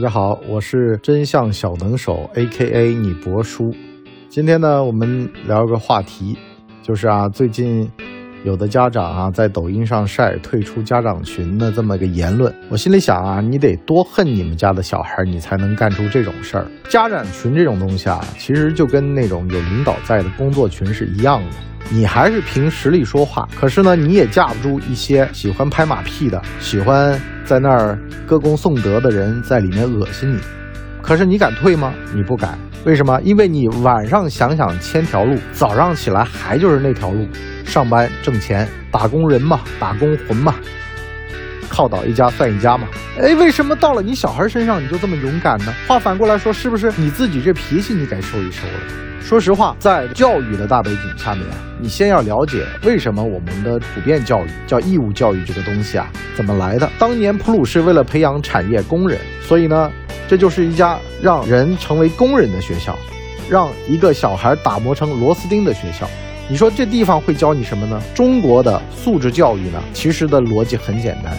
大家好，我是真相小能手，A.K.A 你博叔。今天呢，我们聊个话题，就是啊，最近有的家长啊，在抖音上晒退出家长群的这么个言论。我心里想啊，你得多恨你们家的小孩，你才能干出这种事儿。家长群这种东西啊，其实就跟那种有领导在的工作群是一样的。你还是凭实力说话，可是呢，你也架不住一些喜欢拍马屁的、喜欢在那儿歌功颂德的人在里面恶心你。可是你敢退吗？你不敢。为什么？因为你晚上想想千条路，早上起来还就是那条路，上班挣钱，打工人嘛，打工魂嘛，靠倒一家算一家嘛。哎，为什么到了你小孩身上你就这么勇敢呢？话反过来说，是不是你自己这脾气你该收一收了？说实话，在教育的大背景下面，你先要了解为什么我们的普遍教育叫义务教育这个东西啊怎么来的？当年普鲁士为了培养产业工人，所以呢，这就是一家让人成为工人的学校，让一个小孩打磨成螺丝钉的学校。你说这地方会教你什么呢？中国的素质教育呢，其实的逻辑很简单。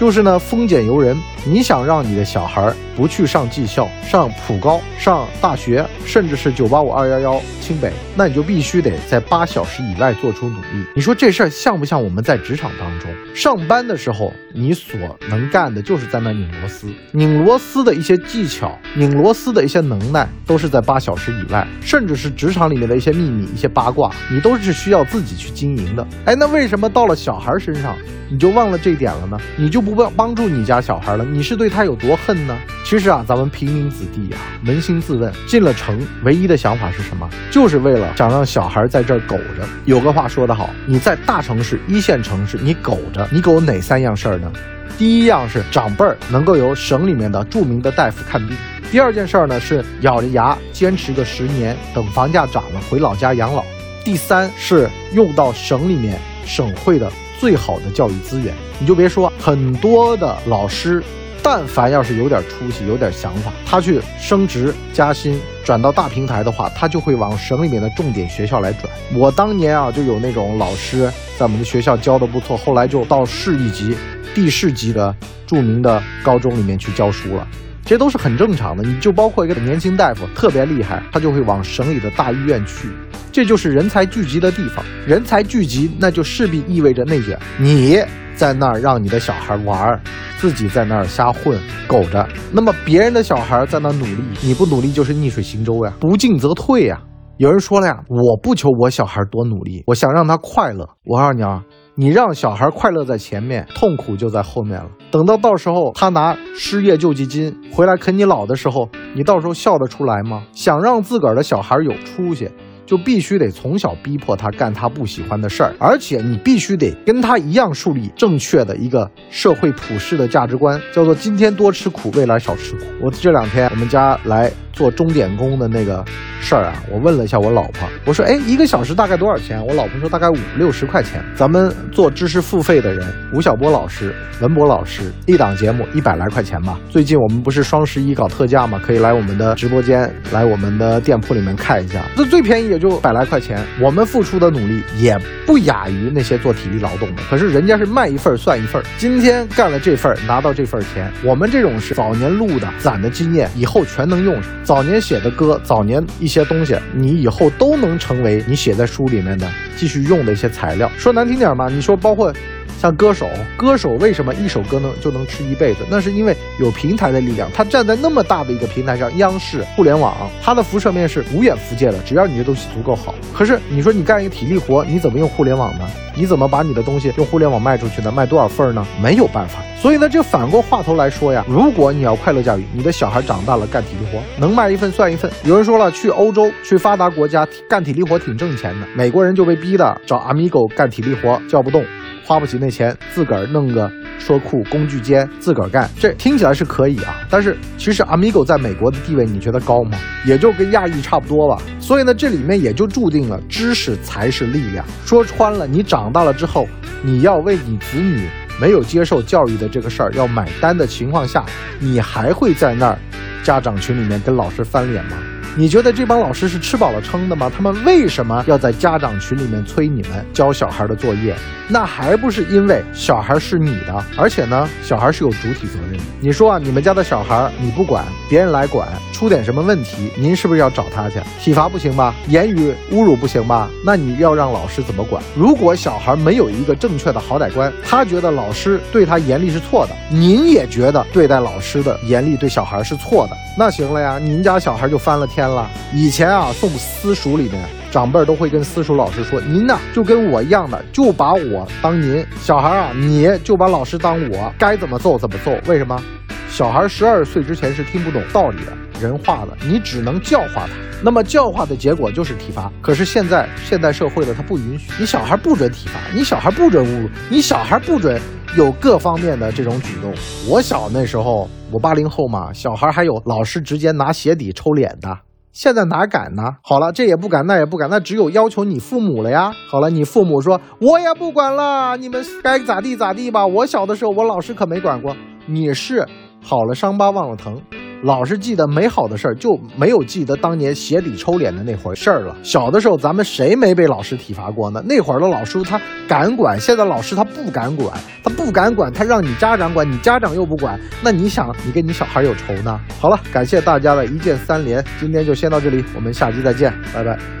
就是呢，丰俭由人。你想让你的小孩儿不去上技校、上普高、上大学，甚至是九八五、二幺幺、清北，那你就必须得在八小时以外做出努力。你说这事儿像不像我们在职场当中上班的时候，你所能干的就是在那拧螺丝，拧螺丝的一些技巧、拧螺丝的一些能耐，都是在八小时以外，甚至是职场里面的一些秘密、一些八卦，你都是需要自己去经营的。哎，那为什么到了小孩身上，你就忘了这点了呢？你就不？不帮帮助你家小孩了，你是对他有多恨呢？其实啊，咱们平民子弟呀，扪心自问，进了城唯一的想法是什么？就是为了想让小孩在这儿苟着。有个话说得好，你在大城市、一线城市，你苟着，你苟哪三样事儿呢？第一样是长辈儿能够由省里面的著名的大夫看病；第二件事儿呢是咬着牙坚持个十年，等房价涨了回老家养老；第三是用到省里面省会的。最好的教育资源，你就别说很多的老师，但凡要是有点出息、有点想法，他去升职加薪、转到大平台的话，他就会往省里面的重点学校来转。我当年啊，就有那种老师在我们的学校教的不错，后来就到市一级、地市级的著名的高中里面去教书了。这都是很正常的。你就包括一个年轻大夫特别厉害，他就会往省里的大医院去。这就是人才聚集的地方，人才聚集，那就势必意味着内卷。你在那儿让你的小孩玩，自己在那儿瞎混苟着，那么别人的小孩在那努力，你不努力就是逆水行舟呀，不进则退呀。有人说了呀，我不求我小孩多努力，我想让他快乐。我告诉你啊，你让小孩快乐在前面，痛苦就在后面了。等到到时候他拿失业救济金回来啃你老的时候，你到时候笑得出来吗？想让自个儿的小孩有出息。就必须得从小逼迫他干他不喜欢的事儿，而且你必须得跟他一样树立正确的一个社会普世的价值观，叫做今天多吃苦，未来少吃苦。我这两天我们家来。做钟点工的那个事儿啊，我问了一下我老婆，我说，哎，一个小时大概多少钱？我老婆说大概五六十块钱。咱们做知识付费的人，吴晓波老师、文博老师一档节目一百来块钱吧。最近我们不是双十一搞特价吗？可以来我们的直播间，来我们的店铺里面看一下。这最便宜也就百来块钱，我们付出的努力也不亚于那些做体力劳动的。可是人家是卖一份算一份，今天干了这份拿到这份钱，我们这种是早年录的攒的经验，以后全能用上。早年写的歌，早年一些东西，你以后都能成为你写在书里面的继续用的一些材料。说难听点嘛，你说包括。像歌手，歌手为什么一首歌能就能吃一辈子？那是因为有平台的力量。他站在那么大的一个平台上，央视、互联网，他的辐射面是无远弗届的。只要你的东西足够好。可是你说你干一个体力活，你怎么用互联网呢？你怎么把你的东西用互联网卖出去呢？卖多少份呢？没有办法。所以呢，就反过话头来说呀，如果你要快乐教育，你的小孩长大了干体力活，能卖一份算一份。有人说了，去欧洲、去发达国家干体力活挺挣钱的。美国人就被逼的找 Amigo 干体力活，叫不动。花不起那钱，自个儿弄个车库、工具间，自个儿干，这听起来是可以啊。但是其实 Amigo 在美国的地位，你觉得高吗？也就跟亚裔差不多吧。所以呢，这里面也就注定了知识才是力量。说穿了，你长大了之后，你要为你子女没有接受教育的这个事儿要买单的情况下，你还会在那儿家长群里面跟老师翻脸吗？你觉得这帮老师是吃饱了撑的吗？他们为什么要在家长群里面催你们交小孩的作业？那还不是因为小孩是你的，而且呢，小孩是有主体责任的。你说啊，你们家的小孩你不管，别人来管，出点什么问题，您是不是要找他去体罚不行吧？言语侮辱不行吧？那你要让老师怎么管？如果小孩没有一个正确的好歹观，他觉得老师对他严厉是错的，您也觉得对待老师的严厉对小孩是错的，那行了呀，您家小孩就翻了天天了。以前啊，送私塾里面。长辈都会跟私塾老师说：“您呐，就跟我一样的，就把我当您小孩啊，你就把老师当我，该怎么揍怎么揍。为什么？小孩十二岁之前是听不懂道理的，人话的，你只能教化他。那么教化的结果就是体罚。可是现在现代社会的他不允许，你小孩不准体罚，你小孩不准侮辱，你小孩不准有各方面的这种举动。我小那时候，我八零后嘛，小孩还有老师直接拿鞋底抽脸的。”现在哪敢呢？好了，这也不敢，那也不敢，那只有要求你父母了呀。好了，你父母说，我也不管了，你们该咋地咋地吧。我小的时候，我老师可没管过。你是好了伤疤忘了疼。老是记得美好的事儿，就没有记得当年鞋底抽脸的那回事儿了。小的时候，咱们谁没被老师体罚过呢？那会儿的老师他敢管，现在老师他不敢管，他不敢管，他让你家长管，你家长又不管，那你想，你跟你小孩有仇呢？好了，感谢大家的一键三连，今天就先到这里，我们下期再见，拜拜。